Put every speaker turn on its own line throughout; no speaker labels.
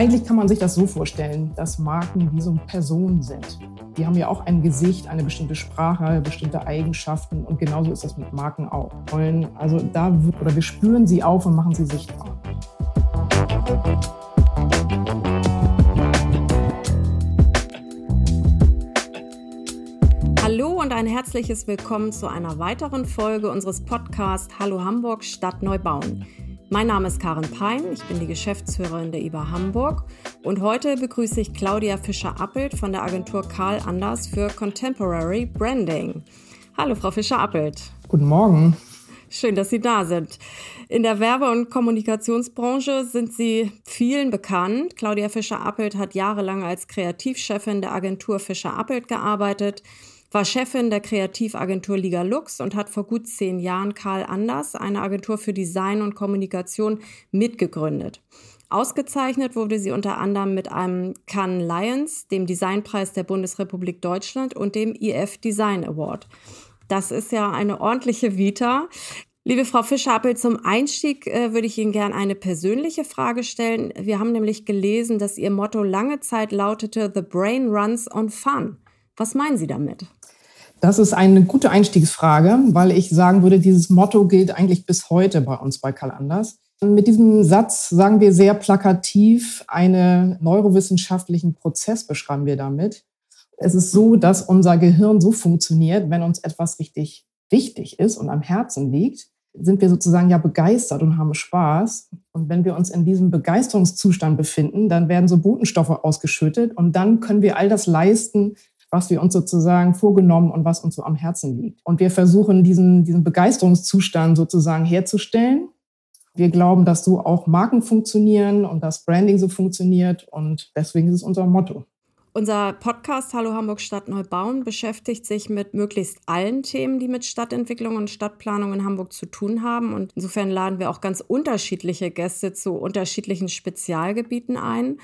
Eigentlich kann man sich das so vorstellen, dass Marken wie so Personen sind. Die haben ja auch ein Gesicht, eine bestimmte Sprache, bestimmte Eigenschaften und genauso ist das mit Marken auch. Also da oder wir spüren sie auf und machen sie sichtbar.
Hallo und ein herzliches Willkommen zu einer weiteren Folge unseres Podcasts Hallo Hamburg Stadt Neubauen. Mein Name ist Karin Pein, ich bin die Geschäftsführerin der IBA Hamburg und heute begrüße ich Claudia Fischer-Appelt von der Agentur Karl Anders für Contemporary Branding. Hallo, Frau Fischer-Appelt.
Guten Morgen.
Schön, dass Sie da sind. In der Werbe- und Kommunikationsbranche sind Sie vielen bekannt. Claudia Fischer-Appelt hat jahrelang als Kreativchefin der Agentur Fischer-Appelt gearbeitet war Chefin der Kreativagentur Liga Lux und hat vor gut zehn Jahren Karl Anders, eine Agentur für Design und Kommunikation, mitgegründet. Ausgezeichnet wurde sie unter anderem mit einem Cannes Lions, dem Designpreis der Bundesrepublik Deutschland und dem IF Design Award. Das ist ja eine ordentliche Vita. Liebe Frau Fischer-Appel, zum Einstieg äh, würde ich Ihnen gerne eine persönliche Frage stellen. Wir haben nämlich gelesen, dass Ihr Motto lange Zeit lautete The Brain Runs on Fun. Was meinen Sie damit?
Das ist eine gute Einstiegsfrage, weil ich sagen würde, dieses Motto gilt eigentlich bis heute bei uns bei Karl Anders. Mit diesem Satz sagen wir sehr plakativ, einen neurowissenschaftlichen Prozess beschreiben wir damit. Es ist so, dass unser Gehirn so funktioniert, wenn uns etwas richtig wichtig ist und am Herzen liegt, sind wir sozusagen ja begeistert und haben Spaß. Und wenn wir uns in diesem Begeisterungszustand befinden, dann werden so Botenstoffe ausgeschüttet und dann können wir all das leisten, was wir uns sozusagen vorgenommen und was uns so am Herzen liegt. Und wir versuchen, diesen, diesen Begeisterungszustand sozusagen herzustellen. Wir glauben, dass so auch Marken funktionieren und dass Branding so funktioniert. Und deswegen ist es unser Motto.
Unser Podcast Hallo Hamburg Stadt Neubauen beschäftigt sich mit möglichst allen Themen, die mit Stadtentwicklung und Stadtplanung in Hamburg zu tun haben. Und insofern laden wir auch ganz unterschiedliche Gäste zu unterschiedlichen Spezialgebieten ein.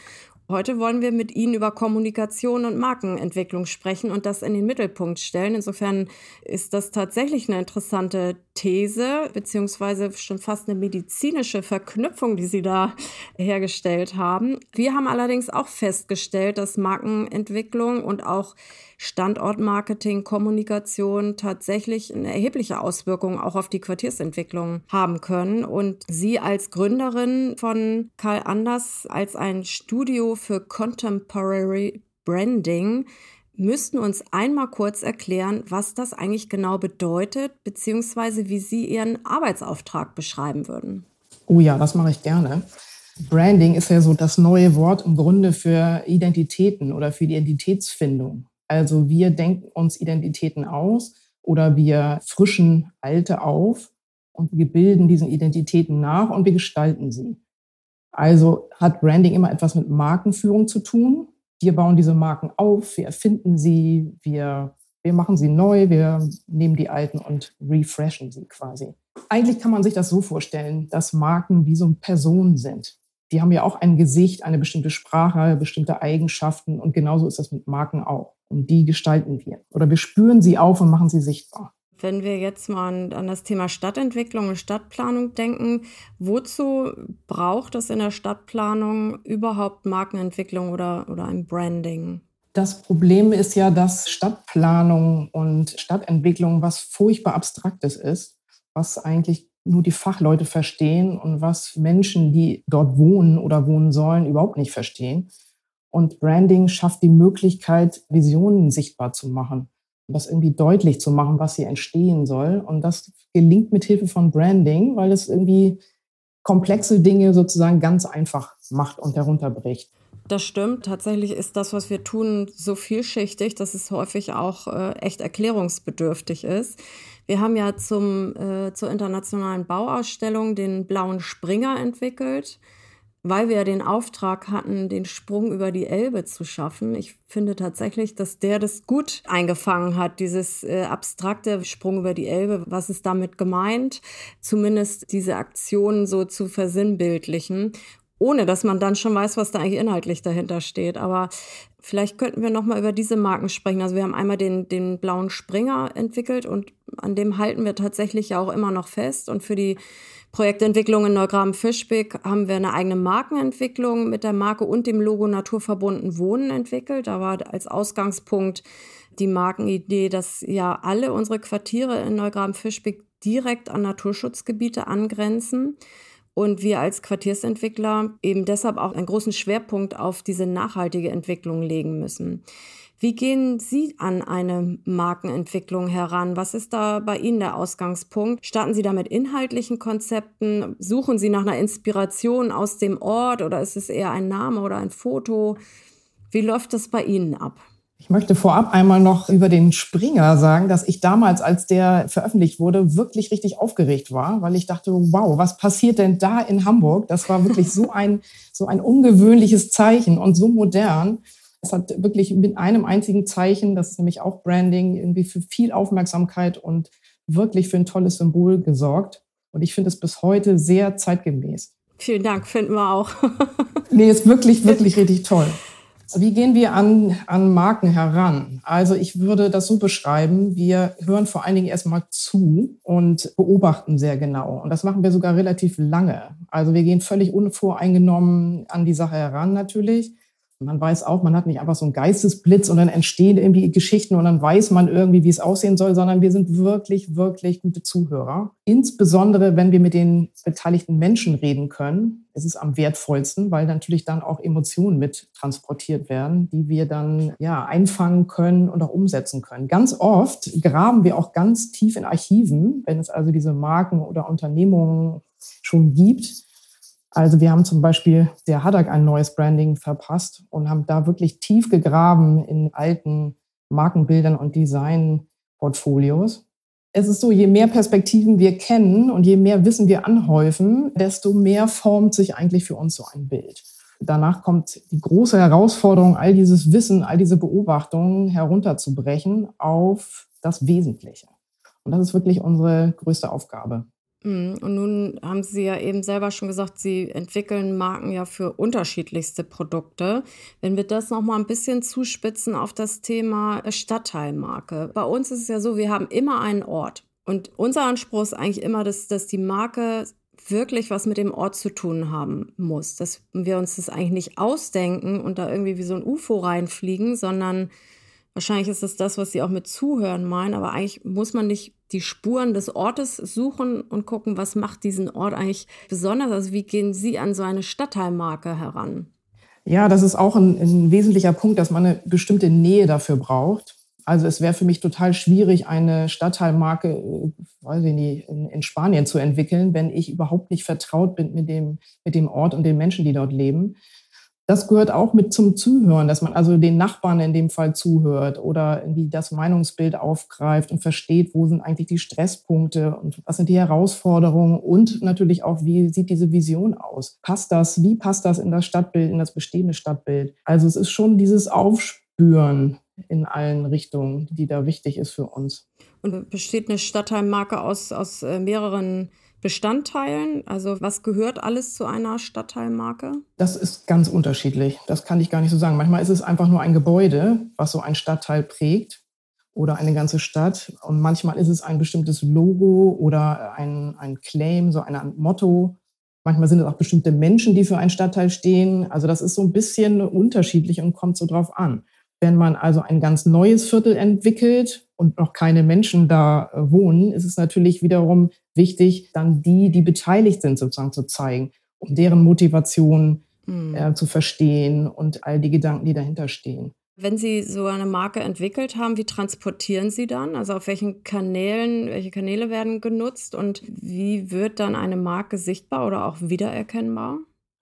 Heute wollen wir mit Ihnen über Kommunikation und Markenentwicklung sprechen und das in den Mittelpunkt stellen. Insofern ist das tatsächlich eine interessante These, beziehungsweise schon fast eine medizinische Verknüpfung, die Sie da hergestellt haben. Wir haben allerdings auch festgestellt, dass Markenentwicklung und auch Standortmarketing, Kommunikation tatsächlich eine erhebliche Auswirkung auch auf die Quartiersentwicklung haben können. Und Sie als Gründerin von Karl Anders als ein Studio für Contemporary Branding müssten uns einmal kurz erklären, was das eigentlich genau bedeutet, beziehungsweise wie Sie Ihren Arbeitsauftrag beschreiben würden.
Oh ja, das mache ich gerne. Branding ist ja so das neue Wort im Grunde für Identitäten oder für Identitätsfindung. Also wir denken uns Identitäten aus oder wir frischen alte auf und wir bilden diesen Identitäten nach und wir gestalten sie. Also hat Branding immer etwas mit Markenführung zu tun. Wir bauen diese Marken auf, wir erfinden sie, wir, wir machen sie neu, wir nehmen die alten und refreshen sie quasi. Eigentlich kann man sich das so vorstellen, dass Marken wie so Personen sind. Die haben ja auch ein Gesicht, eine bestimmte Sprache, bestimmte Eigenschaften und genauso ist das mit Marken auch. Und die gestalten wir. Oder wir spüren sie auf und machen sie sichtbar.
Wenn wir jetzt mal an das Thema Stadtentwicklung und Stadtplanung denken, wozu braucht es in der Stadtplanung überhaupt Markenentwicklung oder, oder ein Branding?
Das Problem ist ja, dass Stadtplanung und Stadtentwicklung was furchtbar Abstraktes ist, was eigentlich nur die Fachleute verstehen und was Menschen, die dort wohnen oder wohnen sollen, überhaupt nicht verstehen. Und Branding schafft die Möglichkeit, Visionen sichtbar zu machen das irgendwie deutlich zu machen, was hier entstehen soll. Und das gelingt mit Hilfe von Branding, weil es irgendwie komplexe Dinge sozusagen ganz einfach macht und herunterbricht.
Das stimmt. Tatsächlich ist das, was wir tun, so vielschichtig, dass es häufig auch äh, echt erklärungsbedürftig ist. Wir haben ja zum, äh, zur internationalen Bauausstellung den blauen Springer entwickelt weil wir ja den Auftrag hatten, den Sprung über die Elbe zu schaffen. Ich finde tatsächlich, dass der das gut eingefangen hat, dieses äh, abstrakte Sprung über die Elbe. Was ist damit gemeint? Zumindest diese Aktion so zu versinnbildlichen. ohne dass man dann schon weiß, was da eigentlich inhaltlich dahinter steht. Aber vielleicht könnten wir noch mal über diese Marken sprechen. Also wir haben einmal den, den blauen Springer entwickelt und an dem halten wir tatsächlich ja auch immer noch fest. Und für die Projektentwicklung in Neugraben-Fischbeck haben wir eine eigene Markenentwicklung mit der Marke und dem Logo Naturverbunden Wohnen entwickelt. Da war als Ausgangspunkt die Markenidee, dass ja alle unsere Quartiere in Neugraben-Fischbeck direkt an Naturschutzgebiete angrenzen und wir als Quartiersentwickler eben deshalb auch einen großen Schwerpunkt auf diese nachhaltige Entwicklung legen müssen. Wie gehen Sie an eine Markenentwicklung heran? Was ist da bei Ihnen der Ausgangspunkt? Starten Sie da mit inhaltlichen Konzepten? Suchen Sie nach einer Inspiration aus dem Ort oder ist es eher ein Name oder ein Foto? Wie läuft das bei Ihnen ab?
Ich möchte vorab einmal noch über den Springer sagen, dass ich damals, als der veröffentlicht wurde, wirklich richtig aufgeregt war, weil ich dachte, wow, was passiert denn da in Hamburg? Das war wirklich so ein, so ein ungewöhnliches Zeichen und so modern. Es hat wirklich mit einem einzigen Zeichen, das ist nämlich auch Branding, irgendwie für viel Aufmerksamkeit und wirklich für ein tolles Symbol gesorgt. Und ich finde es bis heute sehr zeitgemäß.
Vielen Dank, finden wir auch.
nee, ist wirklich, wirklich richtig toll. Wie gehen wir an, an Marken heran? Also ich würde das so beschreiben, wir hören vor allen Dingen erstmal zu und beobachten sehr genau. Und das machen wir sogar relativ lange. Also wir gehen völlig unvoreingenommen an die Sache heran natürlich. Man weiß auch, man hat nicht einfach so einen Geistesblitz und dann entstehen irgendwie Geschichten und dann weiß man irgendwie, wie es aussehen soll, sondern wir sind wirklich, wirklich gute Zuhörer. Insbesondere, wenn wir mit den beteiligten Menschen reden können, ist es am wertvollsten, weil natürlich dann auch Emotionen mit transportiert werden, die wir dann ja einfangen können und auch umsetzen können. Ganz oft graben wir auch ganz tief in Archiven, wenn es also diese Marken oder Unternehmungen schon gibt also wir haben zum Beispiel der Haddock ein neues Branding verpasst und haben da wirklich tief gegraben in alten Markenbildern und Designportfolios. Es ist so, je mehr Perspektiven wir kennen und je mehr Wissen wir anhäufen, desto mehr formt sich eigentlich für uns so ein Bild. Danach kommt die große Herausforderung, all dieses Wissen, all diese Beobachtungen herunterzubrechen auf das Wesentliche. Und das ist wirklich unsere größte Aufgabe.
Mhm. Und nun haben Sie ja eben selber schon gesagt, Sie entwickeln Marken ja für unterschiedlichste Produkte. Wenn wir das noch mal ein bisschen zuspitzen auf das Thema Stadtteilmarke. Bei uns ist es ja so, wir haben immer einen Ort. Und unser Anspruch ist eigentlich immer, dass, dass die Marke wirklich was mit dem Ort zu tun haben muss. Dass wir uns das eigentlich nicht ausdenken und da irgendwie wie so ein UFO reinfliegen, sondern Wahrscheinlich ist es das, was Sie auch mit Zuhören meinen, aber eigentlich muss man nicht die Spuren des Ortes suchen und gucken, was macht diesen Ort eigentlich besonders. Also wie gehen Sie an so eine Stadtteilmarke heran?
Ja, das ist auch ein, ein wesentlicher Punkt, dass man eine bestimmte Nähe dafür braucht. Also es wäre für mich total schwierig, eine Stadtteilmarke, äh, weiß ich nicht, in, in, Spanien zu entwickeln, wenn ich überhaupt nicht vertraut bin mit dem, mit dem Ort und den Menschen, die dort leben das gehört auch mit zum Zuhören, dass man also den Nachbarn in dem Fall zuhört oder irgendwie das Meinungsbild aufgreift und versteht, wo sind eigentlich die Stresspunkte und was sind die Herausforderungen und natürlich auch, wie sieht diese Vision aus? Passt das? Wie passt das in das Stadtbild, in das bestehende Stadtbild? Also es ist schon dieses Aufspüren in allen Richtungen, die da wichtig ist für uns.
Und besteht eine Stadtteilmarke aus, aus äh, mehreren Bestandteilen? Also was gehört alles zu einer Stadtteilmarke?
Das ist ganz unterschiedlich. Das kann ich gar nicht so sagen. Manchmal ist es einfach nur ein Gebäude, was so ein Stadtteil prägt oder eine ganze Stadt. Und manchmal ist es ein bestimmtes Logo oder ein, ein Claim, so ein Motto. Manchmal sind es auch bestimmte Menschen, die für einen Stadtteil stehen. Also das ist so ein bisschen unterschiedlich und kommt so drauf an. Wenn man also ein ganz neues Viertel entwickelt und noch keine Menschen da äh, wohnen, ist es natürlich wiederum wichtig, dann die, die beteiligt sind, sozusagen zu zeigen, um deren Motivation mhm. äh, zu verstehen und all die Gedanken, die dahinter stehen.
Wenn Sie so eine Marke entwickelt haben, wie transportieren Sie dann? Also auf welchen Kanälen, welche Kanäle werden genutzt und wie wird dann eine Marke sichtbar oder auch wiedererkennbar?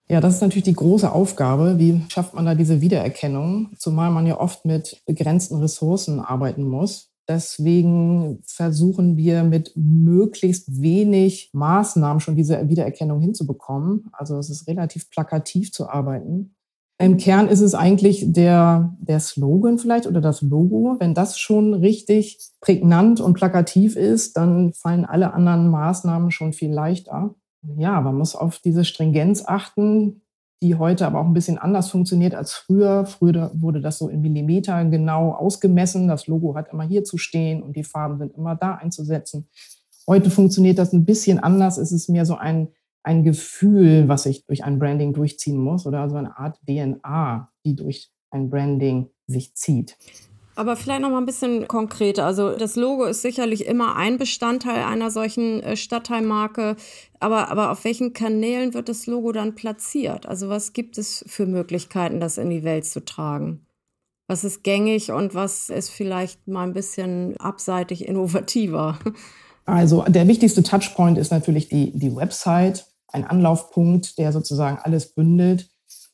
Ja, das ist natürlich die große Aufgabe. Wie schafft man da diese Wiedererkennung? Zumal man ja oft mit begrenzten Ressourcen arbeiten muss. Deswegen versuchen wir mit möglichst wenig Maßnahmen schon diese Wiedererkennung hinzubekommen. Also es ist relativ plakativ zu arbeiten. Im Kern ist es eigentlich der, der Slogan vielleicht oder das Logo. Wenn das schon richtig prägnant und plakativ ist, dann fallen alle anderen Maßnahmen schon viel leichter. Ja, man muss auf diese Stringenz achten, die heute aber auch ein bisschen anders funktioniert als früher. Früher wurde das so in Millimeter genau ausgemessen. Das Logo hat immer hier zu stehen und die Farben sind immer da einzusetzen. Heute funktioniert das ein bisschen anders. Es ist mehr so ein, ein Gefühl, was ich durch ein Branding durchziehen muss oder so eine Art DNA, die durch ein Branding sich zieht.
Aber vielleicht noch mal ein bisschen konkreter. Also das Logo ist sicherlich immer ein Bestandteil einer solchen äh, Stadtteilmarke. Aber, aber auf welchen Kanälen wird das Logo dann platziert? Also was gibt es für Möglichkeiten, das in die Welt zu tragen? Was ist gängig und was ist vielleicht mal ein bisschen abseitig innovativer?
Also der wichtigste Touchpoint ist natürlich die, die Website, ein Anlaufpunkt, der sozusagen alles bündelt.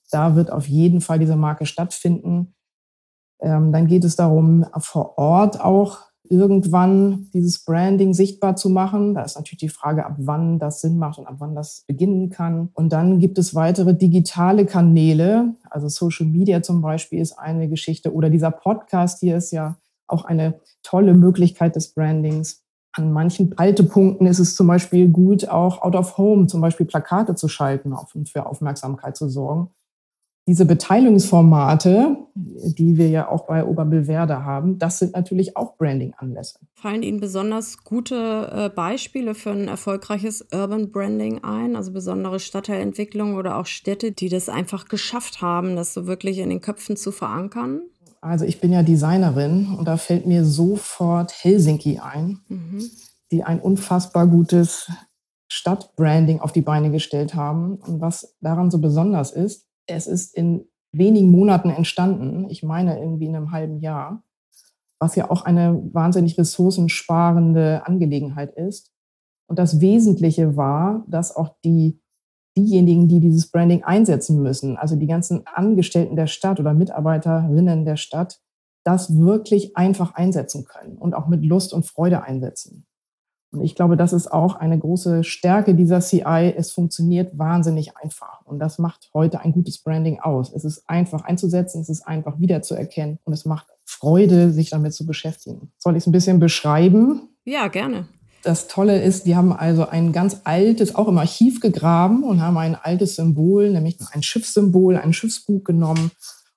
Da wird auf jeden Fall diese Marke stattfinden. Ähm, dann geht es darum, vor Ort auch irgendwann dieses Branding sichtbar zu machen. Da ist natürlich die Frage, ab wann das Sinn macht und ab wann das beginnen kann. Und dann gibt es weitere digitale Kanäle. Also Social Media zum Beispiel ist eine Geschichte oder dieser Podcast hier ist ja auch eine tolle Möglichkeit des Brandings. An manchen Haltepunkten ist es zum Beispiel gut, auch out of home zum Beispiel Plakate zu schalten und für Aufmerksamkeit zu sorgen diese Beteiligungsformate, die wir ja auch bei Oberbillwerder haben, das sind natürlich auch Branding-Anlässe.
Fallen Ihnen besonders gute äh, Beispiele für ein erfolgreiches Urban Branding ein, also besondere Stadtteilentwicklungen oder auch Städte, die das einfach geschafft haben, das so wirklich in den Köpfen zu verankern?
Also ich bin ja Designerin und da fällt mir sofort Helsinki ein, mhm. die ein unfassbar gutes Stadtbranding auf die Beine gestellt haben. Und was daran so besonders ist, es ist in wenigen Monaten entstanden, ich meine irgendwie in einem halben Jahr, was ja auch eine wahnsinnig ressourcensparende Angelegenheit ist. Und das Wesentliche war, dass auch die, diejenigen, die dieses Branding einsetzen müssen, also die ganzen Angestellten der Stadt oder Mitarbeiterinnen der Stadt, das wirklich einfach einsetzen können und auch mit Lust und Freude einsetzen. Und ich glaube, das ist auch eine große Stärke dieser CI. Es funktioniert wahnsinnig einfach. Und das macht heute ein gutes Branding aus. Es ist einfach einzusetzen, es ist einfach wiederzuerkennen und es macht Freude, sich damit zu beschäftigen. Soll ich es ein bisschen beschreiben?
Ja, gerne.
Das Tolle ist, die haben also ein ganz altes, auch im Archiv gegraben und haben ein altes Symbol, nämlich ein Schiffssymbol, ein Schiffsbug genommen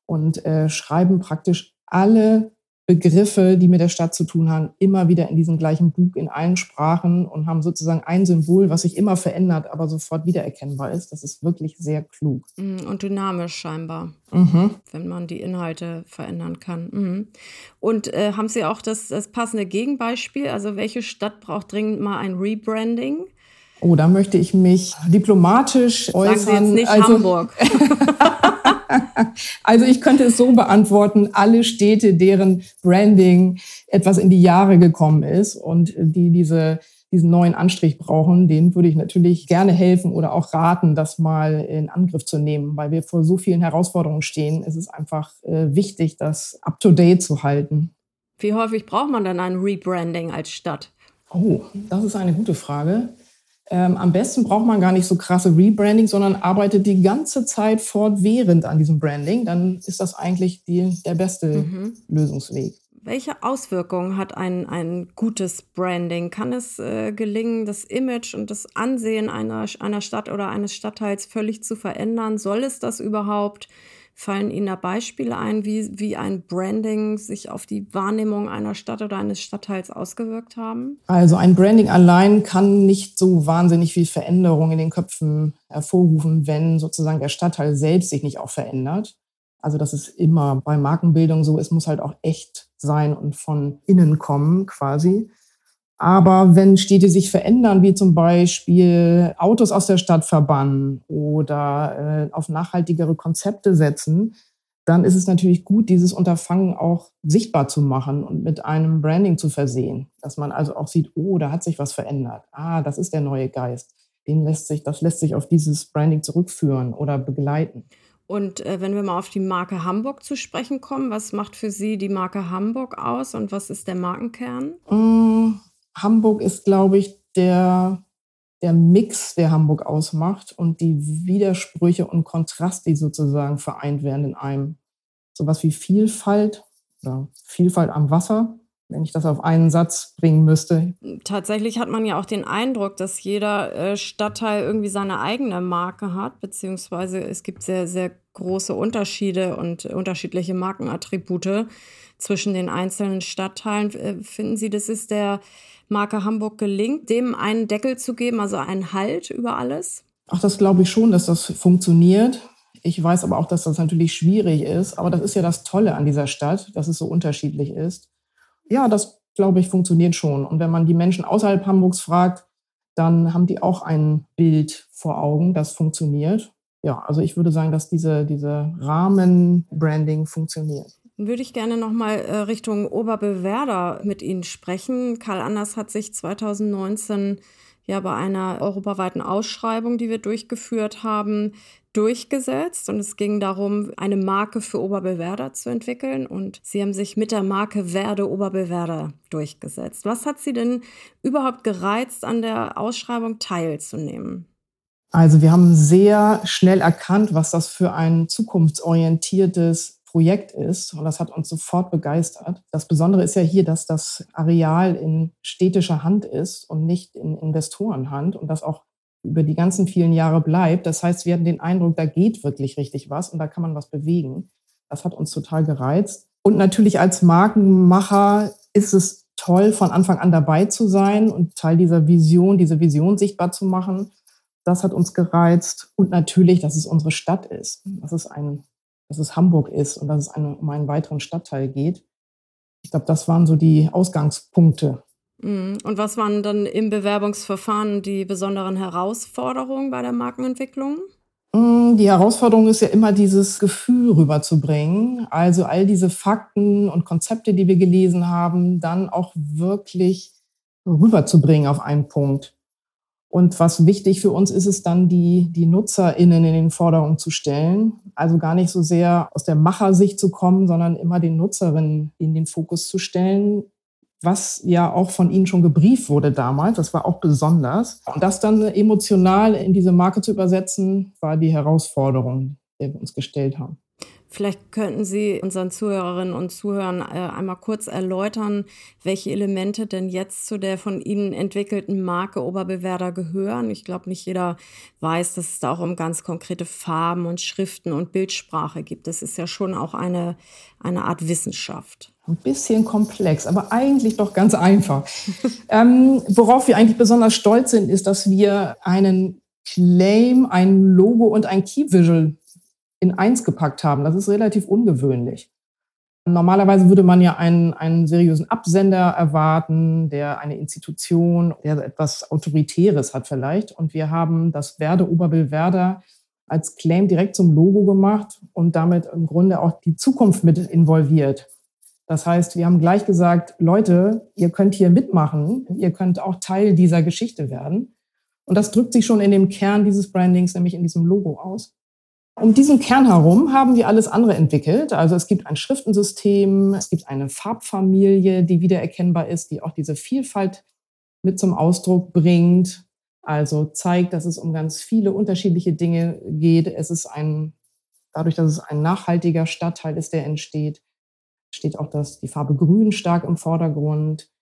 und äh, schreiben praktisch alle Begriffe, die mit der Stadt zu tun haben, immer wieder in diesem gleichen Buch in allen Sprachen und haben sozusagen ein Symbol, was sich immer verändert, aber sofort wiedererkennbar ist. Das ist wirklich sehr klug.
Mm, und dynamisch scheinbar, mhm. wenn man die Inhalte verändern kann. Mhm. Und äh, haben Sie auch das, das passende Gegenbeispiel? Also welche Stadt braucht dringend mal ein Rebranding?
Oh, da möchte ich mich diplomatisch äußern.
Sagen Sie jetzt nicht also, Hamburg.
also ich könnte es so beantworten, alle Städte, deren Branding etwas in die Jahre gekommen ist und die diese diesen neuen Anstrich brauchen, denen würde ich natürlich gerne helfen oder auch raten, das mal in Angriff zu nehmen, weil wir vor so vielen Herausforderungen stehen. Es ist einfach äh, wichtig, das up-to-date zu halten.
Wie häufig braucht man dann ein Rebranding als Stadt?
Oh, das ist eine gute Frage. Ähm, am besten braucht man gar nicht so krasse Rebranding, sondern arbeitet die ganze Zeit fortwährend an diesem Branding. Dann ist das eigentlich die, der beste mhm. Lösungsweg.
Welche Auswirkungen hat ein, ein gutes Branding? Kann es äh, gelingen, das Image und das Ansehen einer, einer Stadt oder eines Stadtteils völlig zu verändern? Soll es das überhaupt? Fallen Ihnen da Beispiele ein, wie, wie ein Branding sich auf die Wahrnehmung einer Stadt oder eines Stadtteils ausgewirkt haben?
Also ein Branding allein kann nicht so wahnsinnig viel Veränderung in den Köpfen hervorrufen, wenn sozusagen der Stadtteil selbst sich nicht auch verändert. Also das ist immer bei Markenbildung so, es muss halt auch echt sein und von innen kommen quasi. Aber wenn Städte sich verändern, wie zum Beispiel Autos aus der Stadt verbannen oder äh, auf nachhaltigere Konzepte setzen, dann ist es natürlich gut, dieses Unterfangen auch sichtbar zu machen und mit einem Branding zu versehen, dass man also auch sieht, oh, da hat sich was verändert. Ah, das ist der neue Geist. Den lässt sich, das lässt sich auf dieses Branding zurückführen oder begleiten.
Und äh, wenn wir mal auf die Marke Hamburg zu sprechen kommen, was macht für Sie die Marke Hamburg aus und was ist der Markenkern?
Mmh Hamburg ist, glaube ich, der, der Mix, der Hamburg ausmacht und die Widersprüche und Kontrast, die sozusagen vereint werden in einem. Sowas wie Vielfalt oder Vielfalt am Wasser wenn ich das auf einen Satz bringen müsste.
Tatsächlich hat man ja auch den Eindruck, dass jeder äh, Stadtteil irgendwie seine eigene Marke hat, beziehungsweise es gibt sehr, sehr große Unterschiede und unterschiedliche Markenattribute zwischen den einzelnen Stadtteilen. Äh, finden Sie, das ist der Marke Hamburg gelingt, dem einen Deckel zu geben, also einen Halt über alles?
Ach, das glaube ich schon, dass das funktioniert. Ich weiß aber auch, dass das natürlich schwierig ist. Aber das ist ja das Tolle an dieser Stadt, dass es so unterschiedlich ist. Ja, das glaube ich funktioniert schon. Und wenn man die Menschen außerhalb Hamburgs fragt, dann haben die auch ein Bild vor Augen, das funktioniert. Ja, also ich würde sagen, dass diese, diese Rahmenbranding funktioniert.
Dann würde ich gerne nochmal äh, Richtung Oberbewerder mit Ihnen sprechen. Karl Anders hat sich 2019 ja bei einer europaweiten Ausschreibung, die wir durchgeführt haben, durchgesetzt. Und es ging darum, eine Marke für Oberbewerder zu entwickeln. Und Sie haben sich mit der Marke Werde Oberbewerder durchgesetzt. Was hat Sie denn überhaupt gereizt, an der Ausschreibung teilzunehmen?
Also wir haben sehr schnell erkannt, was das für ein zukunftsorientiertes Projekt ist. Und das hat uns sofort begeistert. Das Besondere ist ja hier, dass das Areal in städtischer Hand ist und nicht in Investorenhand und das auch über die ganzen vielen Jahre bleibt. Das heißt, wir hatten den Eindruck, da geht wirklich richtig was und da kann man was bewegen. Das hat uns total gereizt. Und natürlich als Markenmacher ist es toll, von Anfang an dabei zu sein und Teil dieser Vision, diese Vision sichtbar zu machen. Das hat uns gereizt. Und natürlich, dass es unsere Stadt ist. Das ist ein dass es Hamburg ist und dass es eine, um einen weiteren Stadtteil geht. Ich glaube, das waren so die Ausgangspunkte.
Mhm. Und was waren dann im Bewerbungsverfahren die besonderen Herausforderungen bei der Markenentwicklung?
Mm, die Herausforderung ist ja immer, dieses Gefühl rüberzubringen. Also all diese Fakten und Konzepte, die wir gelesen haben, dann auch wirklich rüberzubringen auf einen Punkt. Und was wichtig für uns ist, ist dann, die, die NutzerInnen in den Vordergrund zu stellen. Also gar nicht so sehr aus der Machersicht zu kommen, sondern immer den Nutzerinnen in den Fokus zu stellen, was ja auch von ihnen schon gebrieft wurde damals. Das war auch besonders. Und das dann emotional in diese Marke zu übersetzen, war die Herausforderung, die wir uns gestellt haben.
Vielleicht könnten Sie unseren Zuhörerinnen und Zuhörern äh, einmal kurz erläutern, welche Elemente denn jetzt zu der von Ihnen entwickelten Marke Oberbewerder gehören. Ich glaube, nicht jeder weiß, dass es da auch um ganz konkrete Farben und Schriften und Bildsprache gibt. Das ist ja schon auch eine, eine Art Wissenschaft.
Ein bisschen komplex, aber eigentlich doch ganz einfach. ähm, worauf wir eigentlich besonders stolz sind, ist, dass wir einen Claim, ein Logo und ein Key Visual in eins gepackt haben. Das ist relativ ungewöhnlich. Normalerweise würde man ja einen, einen seriösen Absender erwarten, der eine Institution, der etwas Autoritäres hat vielleicht. Und wir haben das Werde Oberbill Werder als Claim direkt zum Logo gemacht und damit im Grunde auch die Zukunft mit involviert. Das heißt, wir haben gleich gesagt, Leute, ihr könnt hier mitmachen, ihr könnt auch Teil dieser Geschichte werden. Und das drückt sich schon in dem Kern dieses Brandings, nämlich in diesem Logo aus. Um diesen Kern herum haben wir alles andere entwickelt. Also es gibt ein Schriftensystem, es gibt eine Farbfamilie, die wiedererkennbar ist, die auch diese Vielfalt mit zum Ausdruck bringt. Also zeigt, dass es um ganz viele unterschiedliche Dinge geht. Es ist ein, dadurch, dass es ein nachhaltiger Stadtteil ist, der entsteht, steht auch das, die Farbe Grün stark im Vordergrund.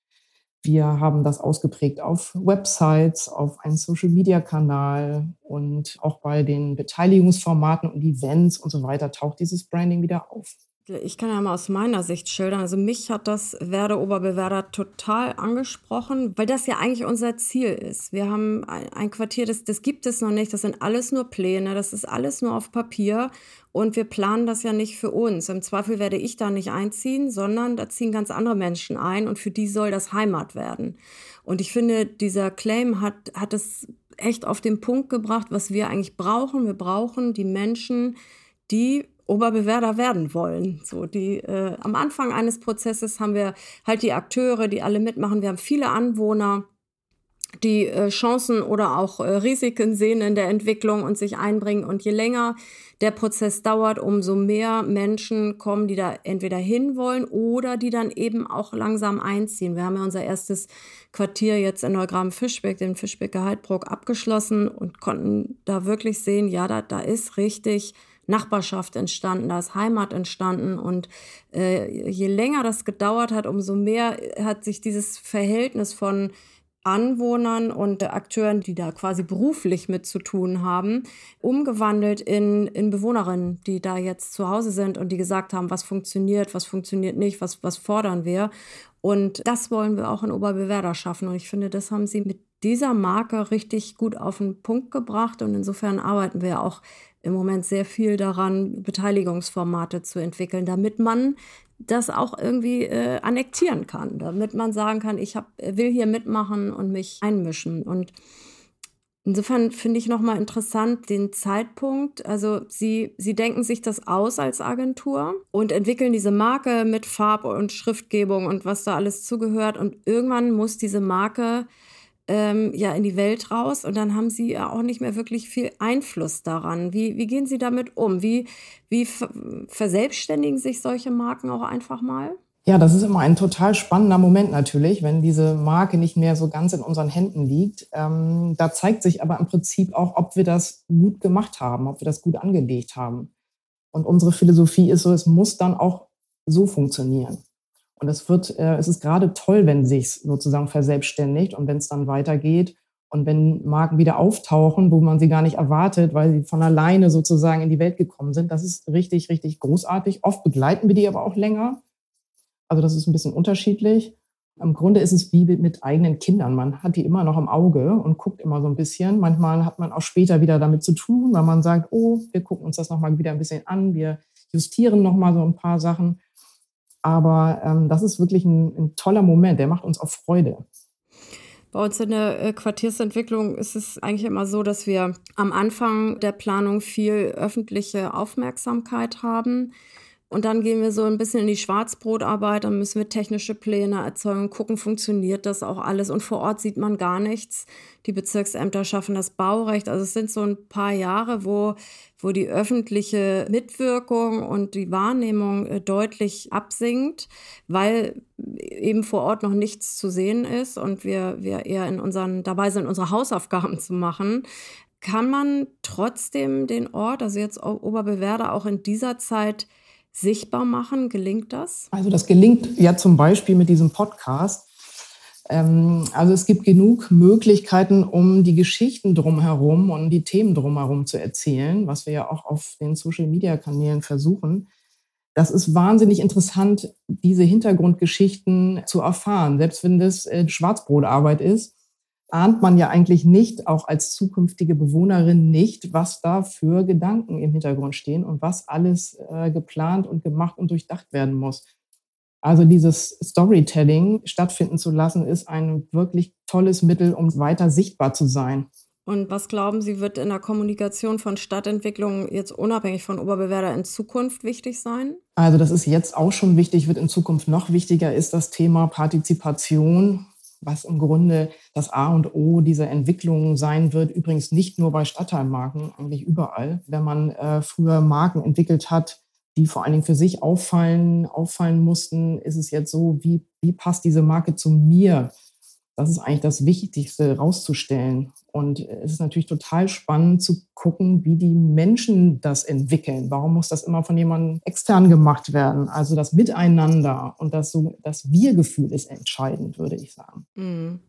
Wir haben das ausgeprägt auf Websites, auf einen Social-Media-Kanal und auch bei den Beteiligungsformaten und Events und so weiter taucht dieses Branding wieder auf.
Ich kann ja mal aus meiner Sicht schildern. Also mich hat das Werder Oberbewerder total angesprochen, weil das ja eigentlich unser Ziel ist. Wir haben ein Quartier, das, das gibt es noch nicht. Das sind alles nur Pläne, das ist alles nur auf Papier. Und wir planen das ja nicht für uns. Im Zweifel werde ich da nicht einziehen, sondern da ziehen ganz andere Menschen ein und für die soll das Heimat werden. Und ich finde, dieser Claim hat, hat es echt auf den Punkt gebracht, was wir eigentlich brauchen. Wir brauchen die Menschen, die Oberbewerber werden wollen. So die äh, am Anfang eines Prozesses haben wir halt die Akteure, die alle mitmachen. Wir haben viele Anwohner, die äh, Chancen oder auch äh, Risiken sehen in der Entwicklung und sich einbringen. Und je länger der Prozess dauert, umso mehr Menschen kommen, die da entweder hinwollen oder die dann eben auch langsam einziehen. Wir haben ja unser erstes Quartier jetzt in Neugraben-Fischbeck, den Fischbecker Heidbruck, abgeschlossen und konnten da wirklich sehen, ja, da, da ist richtig Nachbarschaft entstanden, da ist Heimat entstanden. Und äh, je länger das gedauert hat, umso mehr hat sich dieses Verhältnis von Anwohnern und Akteuren, die da quasi beruflich mit zu tun haben, umgewandelt in, in Bewohnerinnen, die da jetzt zu Hause sind und die gesagt haben, was funktioniert, was funktioniert nicht, was, was fordern wir. Und das wollen wir auch in Oberbewerder schaffen. Und ich finde, das haben sie mit dieser Marke richtig gut auf den Punkt gebracht. Und insofern arbeiten wir auch im Moment sehr viel daran, Beteiligungsformate zu entwickeln, damit man das auch irgendwie äh, annektieren kann, damit man sagen kann, ich hab, will hier mitmachen und mich einmischen. Und insofern finde ich nochmal interessant den Zeitpunkt. Also Sie, Sie denken sich das aus als Agentur und entwickeln diese Marke mit Farb- und Schriftgebung und was da alles zugehört. Und irgendwann muss diese Marke ähm, ja in die Welt raus und dann haben sie ja auch nicht mehr wirklich viel Einfluss daran. Wie, wie gehen Sie damit um? Wie, wie verselbstständigen sich solche Marken auch einfach mal?
Ja, das ist immer ein total spannender Moment natürlich, wenn diese Marke nicht mehr so ganz in unseren Händen liegt. Ähm, da zeigt sich aber im Prinzip auch, ob wir das gut gemacht haben, ob wir das gut angelegt haben. Und unsere Philosophie ist so, es muss dann auch so funktionieren. Und es wird, äh, es ist gerade toll, wenn sich sozusagen verselbstständigt und wenn es dann weitergeht und wenn Marken wieder auftauchen, wo man sie gar nicht erwartet, weil sie von alleine sozusagen in die Welt gekommen sind. Das ist richtig, richtig großartig. Oft begleiten wir die aber auch länger. Also das ist ein bisschen unterschiedlich. Im Grunde ist es wie mit eigenen Kindern. Man hat die immer noch im Auge und guckt immer so ein bisschen. Manchmal hat man auch später wieder damit zu tun, weil man sagt, oh, wir gucken uns das nochmal wieder ein bisschen an. Wir justieren nochmal so ein paar Sachen. Aber ähm, das ist wirklich ein, ein, toller Moment, der macht uns auch Freude.
Bei uns in der äh, Quartiersentwicklung ist es eigentlich immer so, dass wir am Anfang der Planung viel öffentliche Aufmerksamkeit haben. Und dann gehen wir so ein bisschen in die Schwarzbrotarbeit, dann müssen wir technische Pläne erzeugen, gucken, funktioniert das auch alles. Und vor Ort sieht man gar nichts. Die Bezirksämter schaffen das Baurecht. Also es sind so ein paar Jahre, wo, wo die öffentliche Mitwirkung und die Wahrnehmung äh, deutlich absinkt, weil eben vor Ort noch nichts zu sehen ist und wir, wir eher in unseren, dabei sind, unsere Hausaufgaben zu machen. Kann man trotzdem den Ort, also jetzt Oberbewerder, auch in dieser Zeit sichtbar machen? Gelingt das?
Also das gelingt ja zum Beispiel mit diesem Podcast. Ähm, also es gibt genug Möglichkeiten, um die Geschichten drumherum und die Themen drumherum zu erzählen, was wir ja auch auf den Social-Media-Kanälen versuchen. Das ist wahnsinnig interessant, diese Hintergrundgeschichten zu erfahren, selbst wenn das äh, Schwarzbrotarbeit ist ahnt man ja eigentlich nicht, auch als zukünftige Bewohnerin nicht, was da für Gedanken im Hintergrund stehen und was alles äh, geplant und gemacht und durchdacht werden muss. Also dieses Storytelling stattfinden zu lassen, ist ein wirklich tolles Mittel, um weiter sichtbar zu sein.
Und was glauben Sie, wird in der Kommunikation von Stadtentwicklung jetzt unabhängig von Oberbewerder in Zukunft wichtig sein?
Also das ist jetzt auch schon wichtig, wird in Zukunft noch wichtiger, ist das Thema Partizipation was im Grunde das A und O dieser Entwicklung sein wird. Übrigens nicht nur bei Stadtteilmarken, eigentlich überall. Wenn man äh, früher Marken entwickelt hat, die vor allen Dingen für sich auffallen, auffallen mussten, ist es jetzt so, wie, wie passt diese Marke zu mir? Das ist eigentlich das Wichtigste rauszustellen. Und es ist natürlich total spannend zu gucken, wie die Menschen das entwickeln. Warum muss das immer von jemandem extern gemacht werden? Also das Miteinander und das, so, das Wir-Gefühl ist entscheidend, würde ich sagen. Mhm.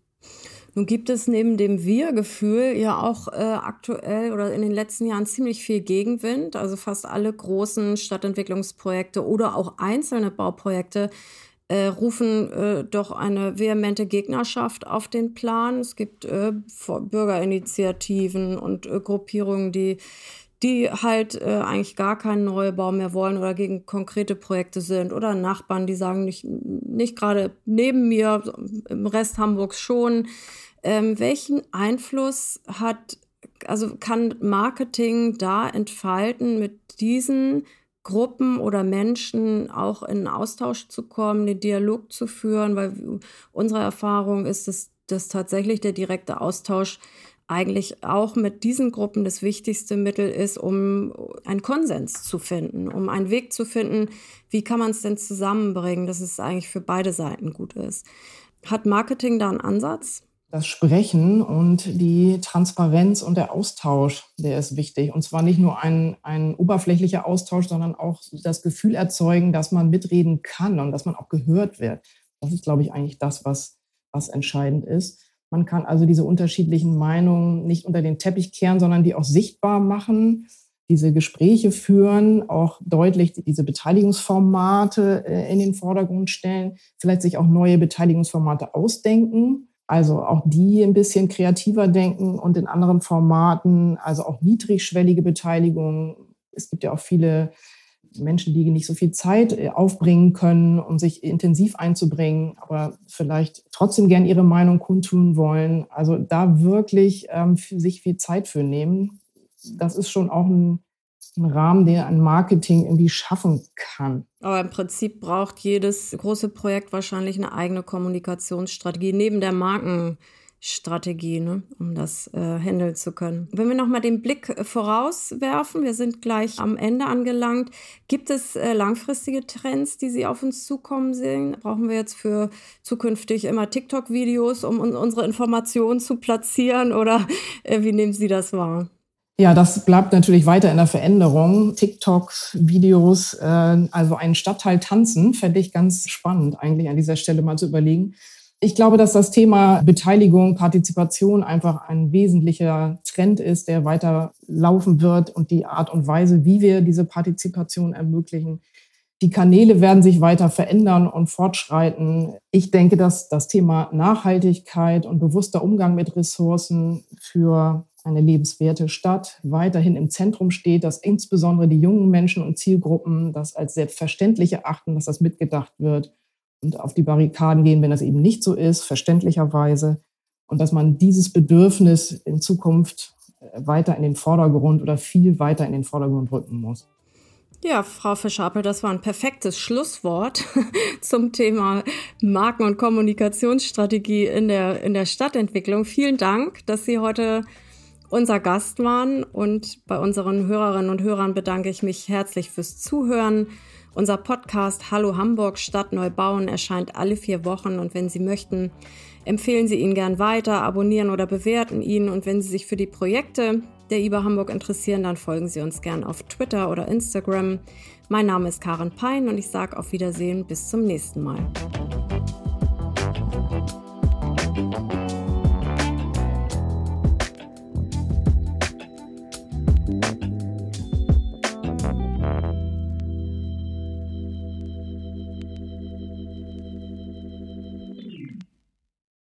Nun gibt es neben dem Wir-Gefühl ja auch äh, aktuell oder in den letzten Jahren ziemlich viel Gegenwind. Also fast alle großen Stadtentwicklungsprojekte oder auch einzelne Bauprojekte äh, rufen äh, doch eine vehemente Gegnerschaft auf den Plan. Es gibt äh, Bürgerinitiativen und äh, Gruppierungen, die die halt äh, eigentlich gar keinen Neubau mehr wollen oder gegen konkrete Projekte sind oder Nachbarn, die sagen, nicht, nicht gerade neben mir, im Rest Hamburgs schon. Ähm, welchen Einfluss hat, also kann Marketing da entfalten mit diesen Gruppen oder Menschen auch in Austausch zu kommen, den Dialog zu führen, weil unsere Erfahrung ist, dass, dass tatsächlich der direkte Austausch eigentlich auch mit diesen Gruppen das wichtigste Mittel ist, um einen Konsens zu finden, um einen Weg zu finden, wie kann man es denn zusammenbringen, dass es eigentlich für beide Seiten gut ist. Hat Marketing da einen Ansatz?
Das Sprechen und die Transparenz und der Austausch, der ist wichtig. Und zwar nicht nur ein, ein oberflächlicher Austausch, sondern auch das Gefühl erzeugen, dass man mitreden kann und dass man auch gehört wird. Das ist, glaube ich, eigentlich das, was, was entscheidend ist. Man kann also diese unterschiedlichen Meinungen nicht unter den Teppich kehren, sondern die auch sichtbar machen, diese Gespräche führen, auch deutlich diese Beteiligungsformate äh, in den Vordergrund stellen, vielleicht sich auch neue Beteiligungsformate ausdenken also auch die ein bisschen kreativer denken und in anderen Formaten, also auch niedrigschwellige Beteiligung. Es gibt ja auch viele Menschen, die nicht so viel Zeit äh, aufbringen können, um sich intensiv einzubringen, aber vielleicht trotzdem gern ihre Meinung kundtun wollen. Also da wirklich ähm, sich viel Zeit für nehmen. Das ist schon auch ein einen Rahmen, der ein Marketing irgendwie schaffen kann.
Aber im Prinzip braucht jedes große Projekt wahrscheinlich eine eigene Kommunikationsstrategie neben der Markenstrategie, ne, um das äh, handeln zu können. Wenn wir nochmal den Blick äh, vorauswerfen, wir sind gleich am Ende angelangt. Gibt es äh, langfristige Trends, die Sie auf uns zukommen sehen? Brauchen wir jetzt für zukünftig immer TikTok-Videos, um unsere Informationen zu platzieren oder äh, wie nehmen Sie das wahr?
Ja, das bleibt natürlich weiter in der Veränderung. TikToks, Videos, äh, also einen Stadtteil tanzen, fände ich ganz spannend, eigentlich an dieser Stelle mal zu überlegen. Ich glaube, dass das Thema Beteiligung, Partizipation einfach ein wesentlicher Trend ist, der weiter laufen wird und die Art und Weise, wie wir diese Partizipation ermöglichen. Die Kanäle werden sich weiter verändern und fortschreiten. Ich denke, dass das Thema Nachhaltigkeit und bewusster Umgang mit Ressourcen für eine lebenswerte Stadt weiterhin im Zentrum steht, dass insbesondere die jungen Menschen und Zielgruppen das als selbstverständlich erachten, dass das mitgedacht wird und auf die Barrikaden gehen, wenn das eben nicht so ist, verständlicherweise. Und dass man dieses Bedürfnis in Zukunft äh, weiter in den Vordergrund oder viel weiter in den Vordergrund rücken muss.
Ja, Frau Verschapel, das war ein perfektes Schlusswort zum Thema Marken- und Kommunikationsstrategie in der, in der Stadtentwicklung. Vielen Dank, dass Sie heute unser Gast waren. Und bei unseren Hörerinnen und Hörern bedanke ich mich herzlich fürs Zuhören. Unser Podcast Hallo Hamburg Stadt Neubauen erscheint alle vier Wochen und wenn Sie möchten, empfehlen Sie ihn gern weiter, abonnieren oder bewerten ihn und wenn Sie sich für die Projekte der IBA Hamburg interessieren, dann folgen Sie uns gern auf Twitter oder Instagram. Mein Name ist Karen Pein und ich sage auf Wiedersehen bis zum nächsten Mal.